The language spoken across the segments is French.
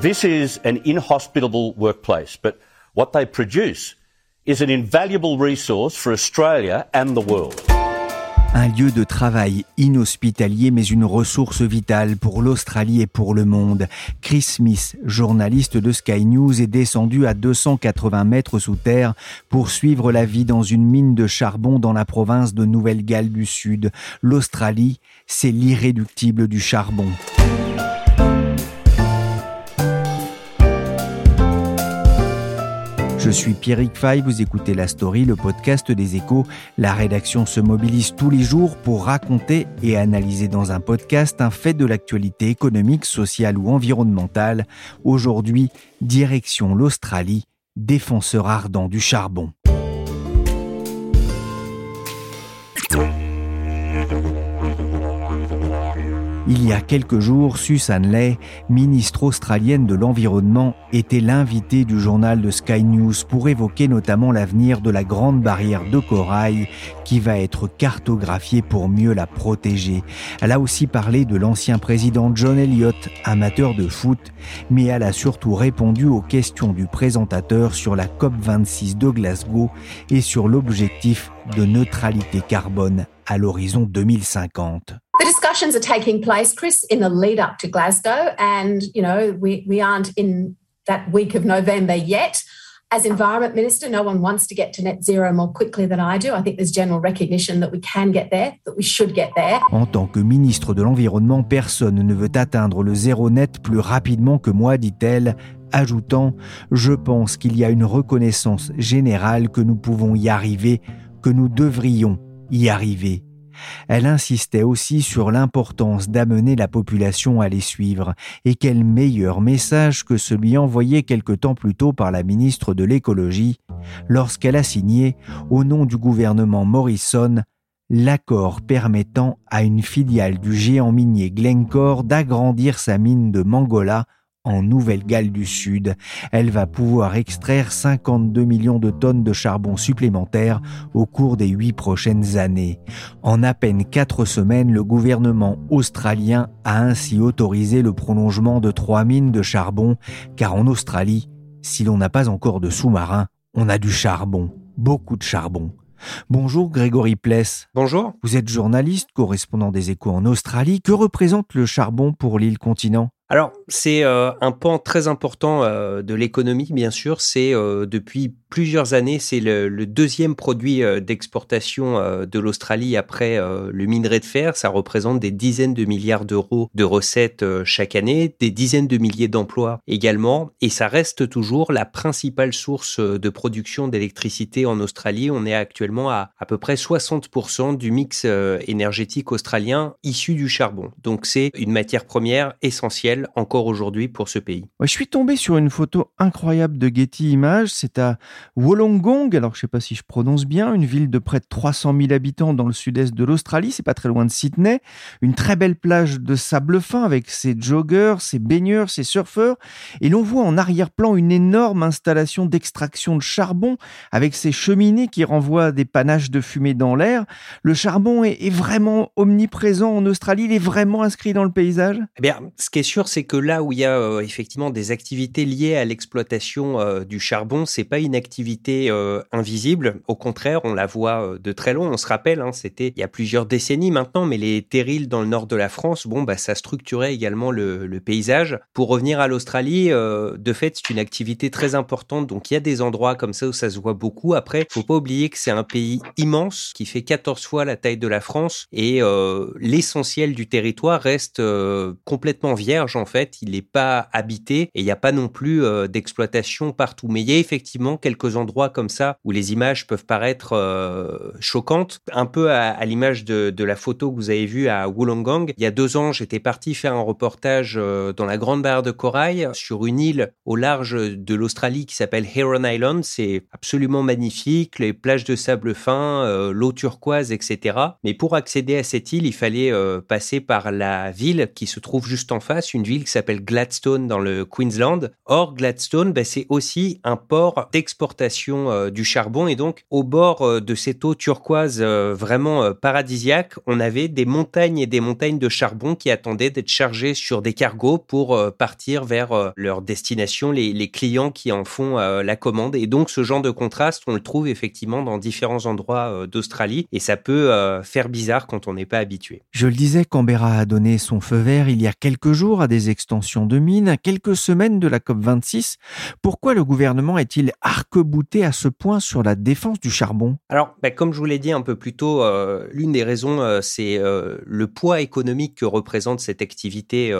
This is an inhospitable workplace, but what they produce is an invaluable resource for Australia and the world. Un lieu de travail inhospitalier mais une ressource vitale pour l'Australie et pour le monde. Chris Smith, journaliste de Sky News, est descendu à 280 mètres sous terre pour suivre la vie dans une mine de charbon dans la province de Nouvelle-Galles du Sud. L'Australie, c'est l'irréductible du charbon. Je suis Pierrick Fay, vous écoutez La Story, le podcast des échos. La rédaction se mobilise tous les jours pour raconter et analyser dans un podcast un fait de l'actualité économique, sociale ou environnementale. Aujourd'hui, direction l'Australie, défenseur ardent du charbon. Il y a quelques jours, Susan Ley, ministre australienne de l'Environnement, était l'invitée du journal de Sky News pour évoquer notamment l'avenir de la grande barrière de corail qui va être cartographiée pour mieux la protéger. Elle a aussi parlé de l'ancien président John Elliott, amateur de foot, mais elle a surtout répondu aux questions du présentateur sur la COP26 de Glasgow et sur l'objectif de neutralité carbone à l'horizon 2050. The discussions are taking place, Chris, in the lead up to Glasgow, and you know we we aren't in that week of November yet. As Environment Minister, no one wants to get to net zero more quickly than I do. I think there's general recognition that we can get there, that we should get there. En tant que ministre de l'Environnement, personne ne veut atteindre le zéro net plus rapidement que moi, dit-elle, ajoutant Je pense qu'il y a une reconnaissance générale que nous pouvons y arriver, que nous devrions y arriver. Elle insistait aussi sur l'importance d'amener la population à les suivre, et quel meilleur message que celui envoyé quelque temps plus tôt par la ministre de l'écologie, lorsqu'elle a signé, au nom du gouvernement Morrison, l'accord permettant à une filiale du géant minier Glencore d'agrandir sa mine de Mangola en Nouvelle-Galles du Sud. Elle va pouvoir extraire 52 millions de tonnes de charbon supplémentaires au cours des huit prochaines années. En à peine quatre semaines, le gouvernement australien a ainsi autorisé le prolongement de trois mines de charbon, car en Australie, si l'on n'a pas encore de sous-marins, on a du charbon, beaucoup de charbon. Bonjour Grégory Pless. Bonjour. Vous êtes journaliste, correspondant des échos en Australie. Que représente le charbon pour l'île continent? Alors, c'est euh, un pan très important euh, de l'économie, bien sûr. C'est euh, depuis plusieurs années, c'est le, le, deuxième produit d'exportation de l'Australie après le minerai de fer. Ça représente des dizaines de milliards d'euros de recettes chaque année, des dizaines de milliers d'emplois également. Et ça reste toujours la principale source de production d'électricité en Australie. On est actuellement à à peu près 60% du mix énergétique australien issu du charbon. Donc, c'est une matière première essentielle encore aujourd'hui pour ce pays. je suis tombé sur une photo incroyable de Getty Images. C'est à Wollongong, alors je ne sais pas si je prononce bien, une ville de près de 300 000 habitants dans le sud-est de l'Australie. C'est pas très loin de Sydney. Une très belle plage de sable fin avec ses joggers, ses baigneurs, ses surfeurs. Et l'on voit en arrière-plan une énorme installation d'extraction de charbon avec ses cheminées qui renvoient des panaches de fumée dans l'air. Le charbon est, est vraiment omniprésent en Australie. Il est vraiment inscrit dans le paysage. Eh bien, ce qui est sûr, c'est que là où il y a euh, effectivement des activités liées à l'exploitation euh, du charbon, c'est pas une activité euh, invisible. Au contraire, on la voit de très loin. On se rappelle, hein, c'était il y a plusieurs décennies maintenant, mais les terrils dans le nord de la France, bon, bah, ça structurait également le, le paysage. Pour revenir à l'Australie, de fait, c'est une activité très importante. Donc, il y a des endroits comme ça où ça se voit beaucoup. Après, faut pas oublier que c'est un pays immense qui fait 14 fois la taille de la France et l'essentiel du territoire reste complètement vierge en fait, il n'est pas habité et il n'y a pas non plus euh, d'exploitation partout. Mais il y a effectivement quelques endroits comme ça où les images peuvent paraître euh, choquantes, un peu à, l'image de, la photo que vous avez vue à Wollongong. Il y a deux ans, j'étais parti faire un reportage euh, dans la Grande Barrière de Corail sur une île au large de l'Australie qui s'appelle Heron Island. C'est absolument magnifique, les plages de sable fin, l'eau turquoise, etc. Mais pour accéder à cette île, il fallait passer par la ville qui se trouve juste en face, une ville qui s'appelle Gladstone dans le Queensland. Or, Gladstone, ben, c'est aussi un port d'exportation euh, du charbon et donc au bord euh, de cette eau turquoise euh, vraiment paradisiaque, on avait des montagnes et des montagnes de charbon qui attendaient d'être chargées sur des cargos pour partir vers leur destination, les, les, clients qui en font la commande. Et donc, ce genre de contraste, on le trouve effectivement dans différents endroits d'Australie et ça peut faire bizarre quand on n'est pas habitué. Je le disais, Canberra a donné son feu vert il y a quelques jours à des extensions de mines, à quelques semaines de la COP26. Pourquoi le gouvernement est-il arc-bouté à ce point sur la défense du charbon? Alors, bah, comme je vous l'ai dit un peu plus tôt, euh, l'une des raisons, euh, c'est euh, le poids économique que représente cette activité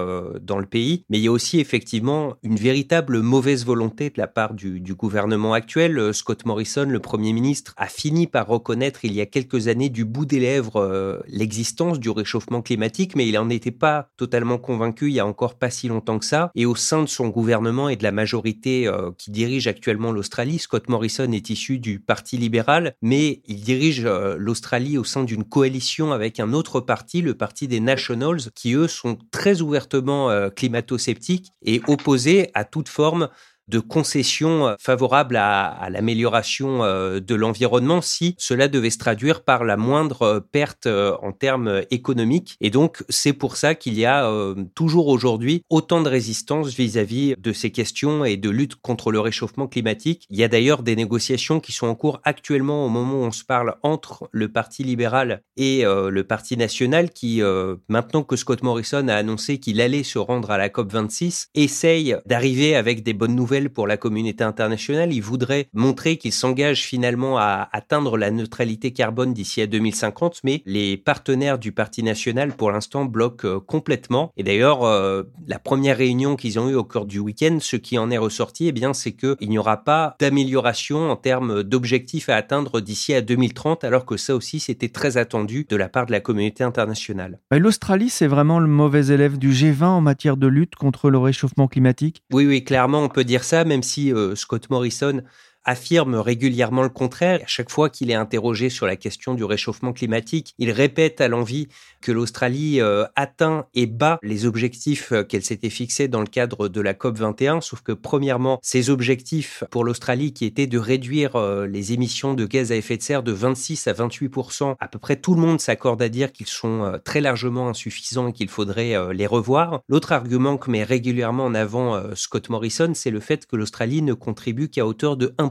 dans le pays, mais il y a aussi effectivement une véritable mauvaise volonté de la part du, du gouvernement actuel. Scott Morrison, le Premier ministre, a fini par reconnaître il y a quelques années du bout des lèvres l'existence du réchauffement climatique, mais il n'en était pas totalement convaincu il y a encore pas si longtemps que ça. Et au sein de son gouvernement et de la majorité euh, qui dirige actuellement l'Australie, Scott Morrison est issu du Parti libéral, mais il dirige euh, l'Australie au sein d'une coalition avec un autre parti, le Parti des Nationals, qui eux sont très ouvertement euh, climato-sceptiques et opposés à toute forme de concessions euh, favorables à, l'amélioration euh, de l'environnement si cela devait se traduire par la moindre euh, perte en termes économiques. Et donc, c'est pour ça qu'il y a toujours aujourd'hui autant de résistance vis-à-vis de ces questions et de lutte contre le réchauffement climatique. Il y a d'ailleurs des négociations qui sont en cours actuellement au moment où on se parle entre le Parti libéral et le Parti national qui, maintenant que Scott Morrison a annoncé qu'il allait se rendre à la COP26, essaye d'arriver avec des bonnes nouvelles pour la communauté internationale. Il voudrait montrer qu'il s'engage finalement à atteindre la neutralité carbone d'ici à 2050, mais les partenaires du Parti national, pour l'instant, bloquent euh, complètement. Et d'ailleurs, euh, la première réunion qu'ils ont eue au cours du week-end, ce qui en est ressorti, eh bien, c'est qu'il n'y aura pas d'amélioration en termes d'objectifs à atteindre d'ici à 2030, alors que ça aussi, c'était très attendu de la part de la communauté internationale. L'Australie, c'est vraiment le mauvais élève du G20 en matière de lutte contre le réchauffement climatique? Oui, oui, clairement, on peut dire ça, même si euh, Scott Morrison affirme régulièrement le contraire. À chaque fois qu'il est interrogé sur la question du réchauffement climatique, il répète à l'envie que l'Australie euh, atteint et bat les objectifs euh, qu'elle s'était fixés dans le cadre de la COP 21. Sauf que premièrement, ces objectifs pour l'Australie qui étaient de réduire euh, les émissions de gaz à effet de serre de 26 à 28 à peu près tout le monde s'accorde à dire qu'ils sont très largement insuffisants et qu'il faudrait les revoir. L'autre argument que met régulièrement en avant Scott Morrison, c'est le fait que l'Australie ne contribue qu'à hauteur de 1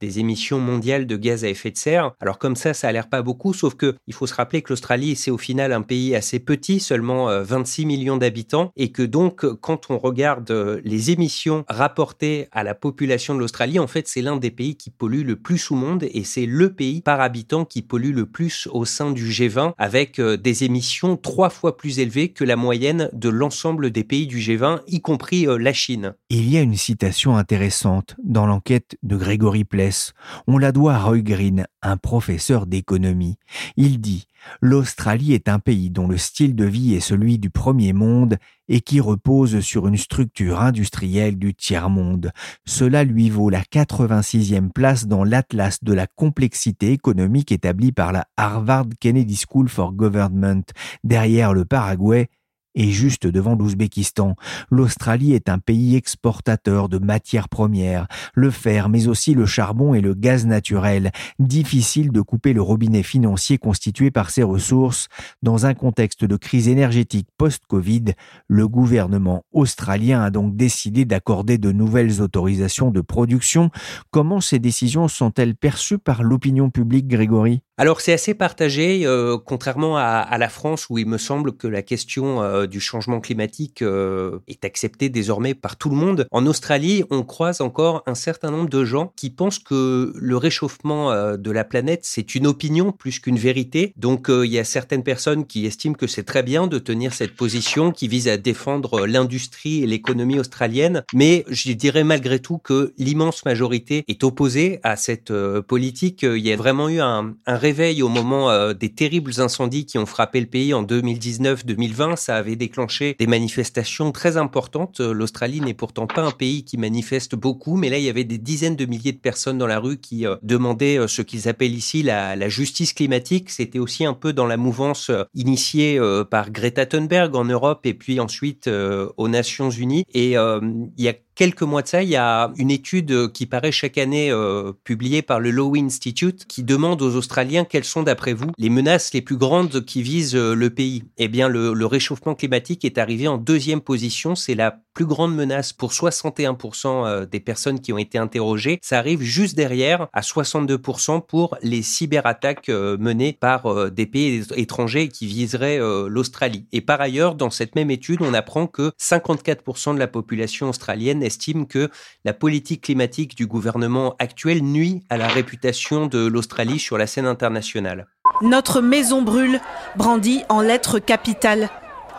des émissions mondiales de gaz à effet de serre. Alors comme ça, ça a l'air pas beaucoup, sauf que il faut se rappeler que l'Australie, c'est au final un pays assez petit, seulement 26 euh, millions d'habitants, et que donc quand on regarde euh, les émissions rapportées à la population de l'Australie, en fait, c'est l'un des pays qui pollue le plus au monde, et c'est le pays par habitant qui pollue le plus au sein du G20, avec euh, des émissions trois fois plus élevées que la moyenne de l'ensemble des pays du G20, y compris la Chine. Il y a une citation intéressante dans l'enquête de Greg Grégory Pless. On la doit à Roy Green, un professeur d'économie. Il dit L'Australie est un pays dont le style de vie est celui du premier monde et qui repose sur une structure industrielle du tiers-monde. Cela lui vaut la 86e place dans l'Atlas de la complexité économique établi par la Harvard Kennedy School for Government, derrière le Paraguay et juste devant l'Ouzbékistan. L'Australie est un pays exportateur de matières premières, le fer, mais aussi le charbon et le gaz naturel. Difficile de couper le robinet financier constitué par ces ressources. Dans un contexte de crise énergétique post-Covid, le gouvernement australien a donc décidé d'accorder de nouvelles autorisations de production. Comment ces décisions sont-elles perçues par l'opinion publique, Grégory? Alors c'est assez partagé, euh, contrairement à, la France où il me semble que la question euh, du changement climatique euh, est acceptée désormais par tout le monde. En Australie, on croise encore un certain nombre de gens qui pensent que le réchauffement de la planète, c'est une opinion plus qu'une vérité. Donc il y a certaines personnes qui estiment que c'est très bien de tenir cette position qui vise à défendre l'industrie et l'économie australienne. Mais je dirais malgré tout que l'immense majorité est opposée à cette politique. Il y a vraiment eu un, un réveil au moment euh, des terribles incendies qui ont frappé le pays en 2019-2020. Ça avait déclenché des manifestations très importantes. Euh, L'Australie n'est pourtant pas un pays qui manifeste beaucoup, mais là, il y avait des dizaines de milliers de personnes dans la rue qui euh, demandaient ce qu'ils appellent ici la, la justice climatique. C'était aussi un peu dans la mouvance initiée par Greta Thunberg en Europe et puis ensuite aux Nations Unies. Et il y a quelques mois de ça, il y a une étude qui paraît chaque année euh, publiée par le Lowy Institute qui demande aux Australiens quelles sont d'après vous les menaces les plus grandes qui visent euh, le pays. Eh bien, le réchauffement climatique est arrivé en deuxième position. C'est la plus grande menace pour 61% euh, des personnes qui ont été interrogées. Ça arrive juste derrière à 62% pour les cyberattaques menées par des pays étrangers qui viseraient l'Australie. Et par ailleurs, dans cette même étude, on apprend que 54% de la population australienne estime que la politique climatique du gouvernement actuel nuit à la réputation de l'Australie sur la scène internationale. Notre maison brûle, brandit en lettres capitales.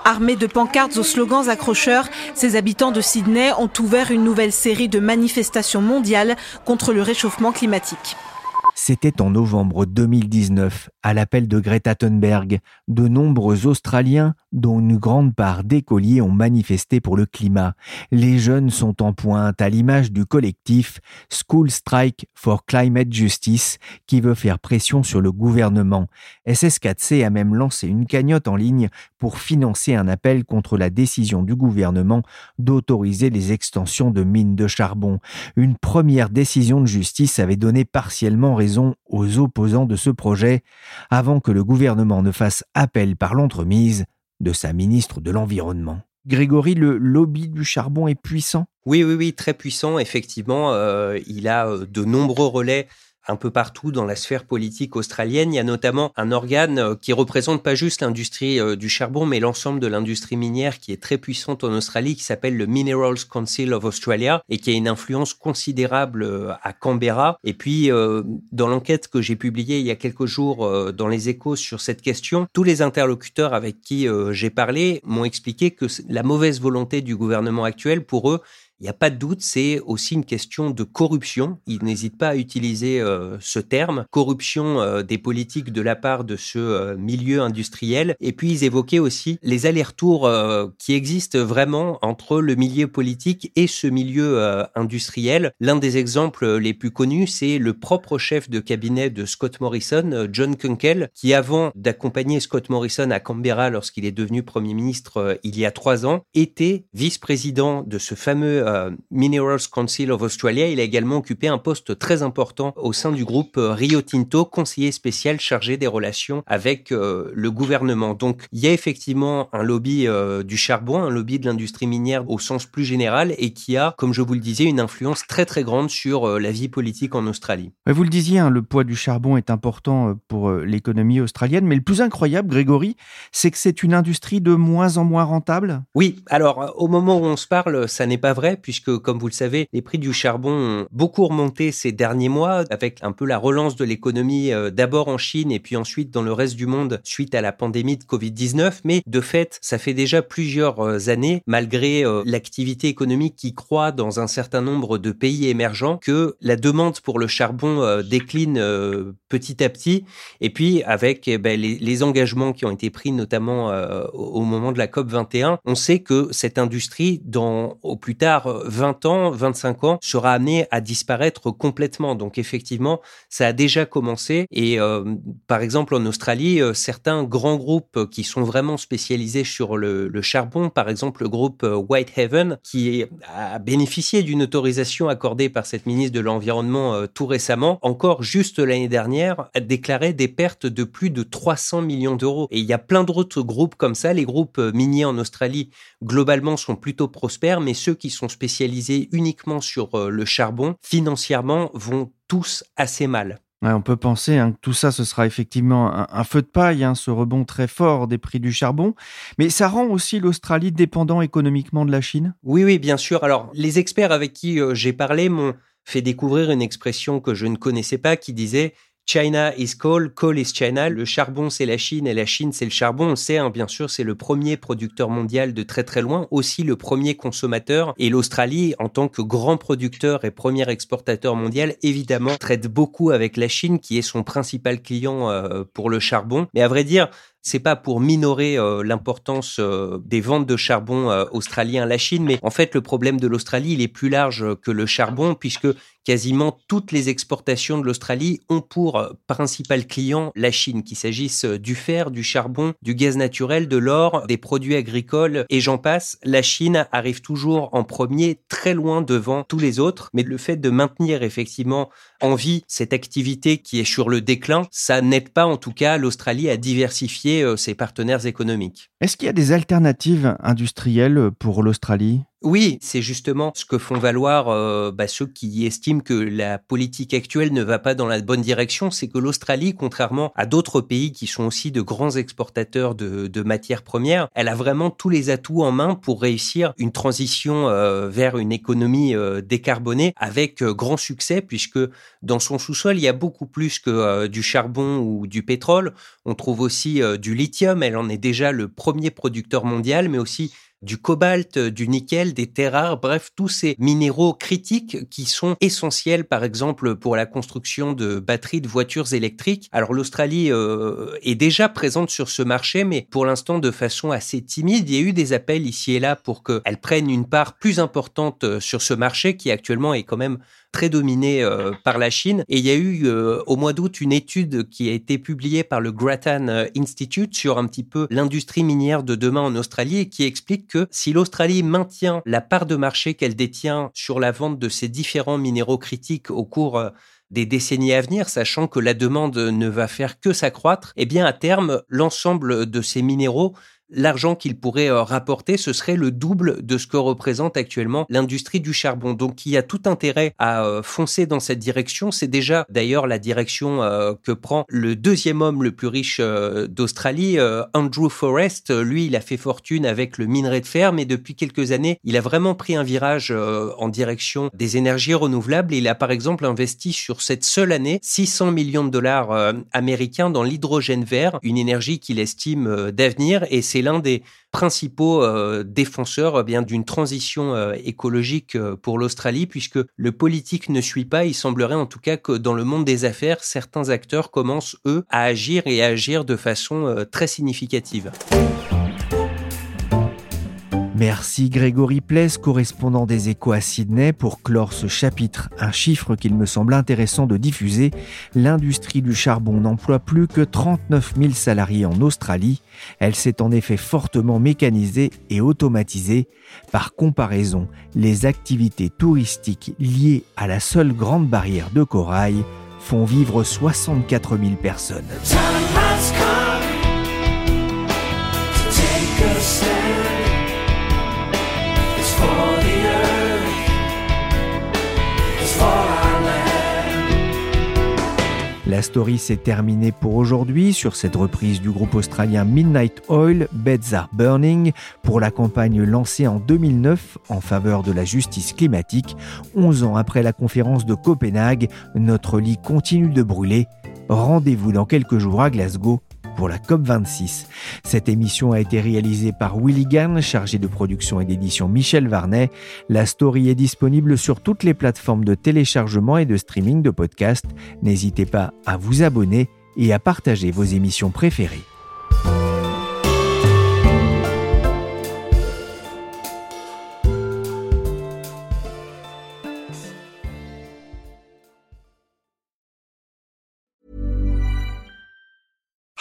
Armés de pancartes aux slogans accrocheurs, ces habitants de Sydney ont ouvert une nouvelle série de manifestations mondiales contre le réchauffement climatique. C'était en novembre 2019, à l'appel de Greta Thunberg. De nombreux Australiens, dont une grande part d'écoliers, ont manifesté pour le climat. Les jeunes sont en pointe à l'image du collectif School Strike for Climate Justice qui veut faire pression sur le gouvernement. SS4C a même lancé une cagnotte en ligne pour financer un appel contre la décision du gouvernement d'autoriser les extensions de mines de charbon. Une première décision de justice avait donné partiellement raison aux opposants de ce projet avant que le gouvernement ne fasse appel par l'entremise de sa ministre de l'Environnement. Grégory, le lobby du charbon est puissant? Oui, oui, oui, très puissant, effectivement. Euh, il a euh, de nombreux relais un peu partout dans la sphère politique australienne. Il y a notamment un organe euh, qui représente pas juste l'industrie euh, du charbon, mais l'ensemble de l'industrie minière qui est très puissante en Australie, qui s'appelle le Minerals Council of Australia et qui a une influence considérable euh, à Canberra. Et puis, dans l'enquête que j'ai publiée il y a quelques jours dans les échos sur cette question, tous les interlocuteurs avec qui j'ai parlé m'ont expliqué que la mauvaise volonté du gouvernement actuel, pour eux, il n'y a pas de doute, c'est aussi une question de corruption. Il n'hésite pas à utiliser euh, ce terme, corruption euh, des politiques de la part de ce euh, milieu industriel. Et puis ils évoquaient aussi les allers-retours qui existent vraiment entre le milieu politique et ce milieu industriel. L'un des exemples les plus connus, c'est le propre chef de cabinet de Scott Morrison, John Kunkel, qui avant d'accompagner Scott Morrison à Canberra lorsqu'il est devenu Premier ministre il y a trois ans, était vice-président de ce fameux euh, Minerals Council of Australia. Il a également occupé un poste très important au sein du groupe euh, Rio Tinto, conseiller spécial chargé des relations avec euh, le gouvernement. Donc il y a effectivement un lobby du charbon, un lobby de l'industrie minière au sens plus général et qui a, comme je vous le disais, une influence très très grande sur la vie politique en Australie. Vous le disiez, hein, le poids du charbon est important pour l'économie australienne, mais le plus incroyable, Grégory, c'est que c'est une industrie de moins en moins rentable? Oui, alors au moment où on se parle, ça n'est pas vrai puisque, comme vous le savez, les prix du charbon ont beaucoup remonté ces derniers mois, avec un peu la relance de l'économie euh, d'abord en Chine et puis ensuite dans le reste du monde suite à la pandémie de Covid-19. Mais de fait, ça fait déjà plusieurs euh, années, malgré euh, l'activité économique qui croît dans un certain nombre de pays émergents, que la demande pour le charbon décline petit à petit. Et puis, avec eh ben, les, engagements qui ont été pris, notamment au moment de la COP 21, on sait que cette industrie, dans au plus tard 20 ans, 25 ans, sera amené à disparaître complètement. Donc effectivement, ça a déjà commencé. Et euh, par exemple, en Australie, euh, certains grands groupes qui sont vraiment spécialisés sur le, charbon, par exemple le groupe euh, Whitehaven, qui a bénéficié d'une autorisation accordée par cette ministre de l'Environnement tout récemment, encore juste l'année dernière, a déclaré des pertes de plus de 300 millions d'euros. Et il y a plein d'autres groupes comme ça. Les groupes miniers en Australie, globalement, sont plutôt prospères, mais ceux qui sont spécialisés uniquement sur euh, le charbon, financièrement, vont tous assez mal. on peut penser hein, que tout ça, ce sera effectivement un, feu de paille, hein, ce rebond très fort des prix du charbon. Mais ça rend aussi l'Australie dépendant économiquement de la Chine? Oui, oui, bien sûr. Alors, les experts avec qui euh, j'ai parlé m'ont fait découvrir une expression que je ne connaissais pas qui disait China is coal, coal is China. Le charbon, c'est la Chine et la Chine, c'est le charbon. On sait, hein, bien sûr, c'est le premier producteur mondial de très très loin, aussi le premier consommateur. Et l'Australie, en tant que grand producteur et premier exportateur mondial, évidemment, traite beaucoup avec la Chine, qui est son principal client euh, pour le charbon. Mais à vrai dire, c'est pas pour minorer euh, l'importance euh, des ventes de charbon australien à la Chine, mais en fait le problème de l'Australie il est plus large que le charbon puisque quasiment toutes les exportations de l'Australie ont pour euh, principal client la Chine, qu'il s'agisse euh, du fer, du charbon, du gaz naturel, de l'or, des produits agricoles et j'en passe. La Chine arrive toujours en premier, très loin devant tous les autres, mais le fait de maintenir effectivement en vie cette activité qui est sur le déclin, ça n'aide pas en tout cas l'Australie à diversifier euh, ses partenaires économiques. Est-ce qu'il y a des alternatives industrielles pour l'Australie? Oui, c'est justement ce que font valoir euh, bah, ceux qui estiment que la politique actuelle ne va pas dans la bonne direction, c'est que l'Australie, contrairement à d'autres pays qui sont aussi de grands exportateurs de, matières premières, elle a vraiment tous les atouts en main pour réussir une transition euh, vers une économie euh, décarbonée avec grand succès, puisque dans son sous-sol, il y a beaucoup plus que du charbon ou du pétrole. On trouve aussi du lithium, elle en est déjà le premier producteur mondial, mais aussi du cobalt, du nickel, des terres rares, bref, tous ces minéraux critiques qui sont essentiels, par exemple, pour la construction de batteries de voitures électriques. Alors l'Australie euh, est déjà présente sur ce marché, mais pour l'instant de façon assez timide. Il y a eu des appels ici et là pour qu'elle prenne une part plus importante euh, sur ce marché qui actuellement est quand même très dominé euh, par la Chine. Et il y a eu euh, au mois d'août une étude qui a été publiée par le Grattan euh, Institute sur un petit peu l'industrie minière de demain en Australie et qui explique que si l'Australie maintient la part de marché qu'elle détient sur la vente de ces différents minéraux critiques au cours des décennies à venir, sachant que la demande ne va faire que s'accroître, eh bien à terme, l'ensemble de ces minéraux l'argent qu'il pourrait euh, rapporter, ce serait le double de ce que représente actuellement l'industrie du charbon. Donc il y a tout intérêt à euh, foncer dans cette direction. C'est déjà d'ailleurs la direction euh, que prend le deuxième homme le plus riche d'Australie, Andrew Forrest. Lui, il a fait fortune avec le minerai de fer, mais depuis quelques années, il a vraiment pris un virage en direction des énergies renouvelables. Il a par exemple investi sur cette seule année 600 millions de dollars américains dans l'hydrogène vert, une énergie qu'il estime d'avenir. Et c'est l'un des principaux euh, défenseurs eh bien d'une transition euh, écologique euh, pour l'Australie, puisque le politique ne suit pas. Il semblerait en tout cas que dans le monde des affaires, certains acteurs commencent, eux, à agir et à agir de façon très significative. Merci Grégory Pless, correspondant des échos à Sydney, pour clore ce chapitre. Un chiffre qu'il me semble intéressant de diffuser. L'industrie du charbon n'emploie plus que 39 000 salariés en Australie. Elle s'est en effet fortement mécanisée et automatisée. Par comparaison, les activités touristiques liées à la seule grande barrière de corail font vivre 64 000 personnes. La story s'est terminée pour aujourd'hui sur cette reprise du groupe australien Midnight Oil, Beds Are Burning, pour la campagne lancée en 2009 en faveur de la justice climatique. 11 ans après la conférence de Copenhague, notre lit continue de brûler. Rendez-vous dans quelques jours à Glasgow pour la COP26. Cette émission a été réalisée par Willy Gann, chargé de production et d'édition Michel Varnet. La story est disponible sur toutes les plateformes de téléchargement et de streaming de podcasts. N'hésitez pas à vous abonner et à partager vos émissions préférées.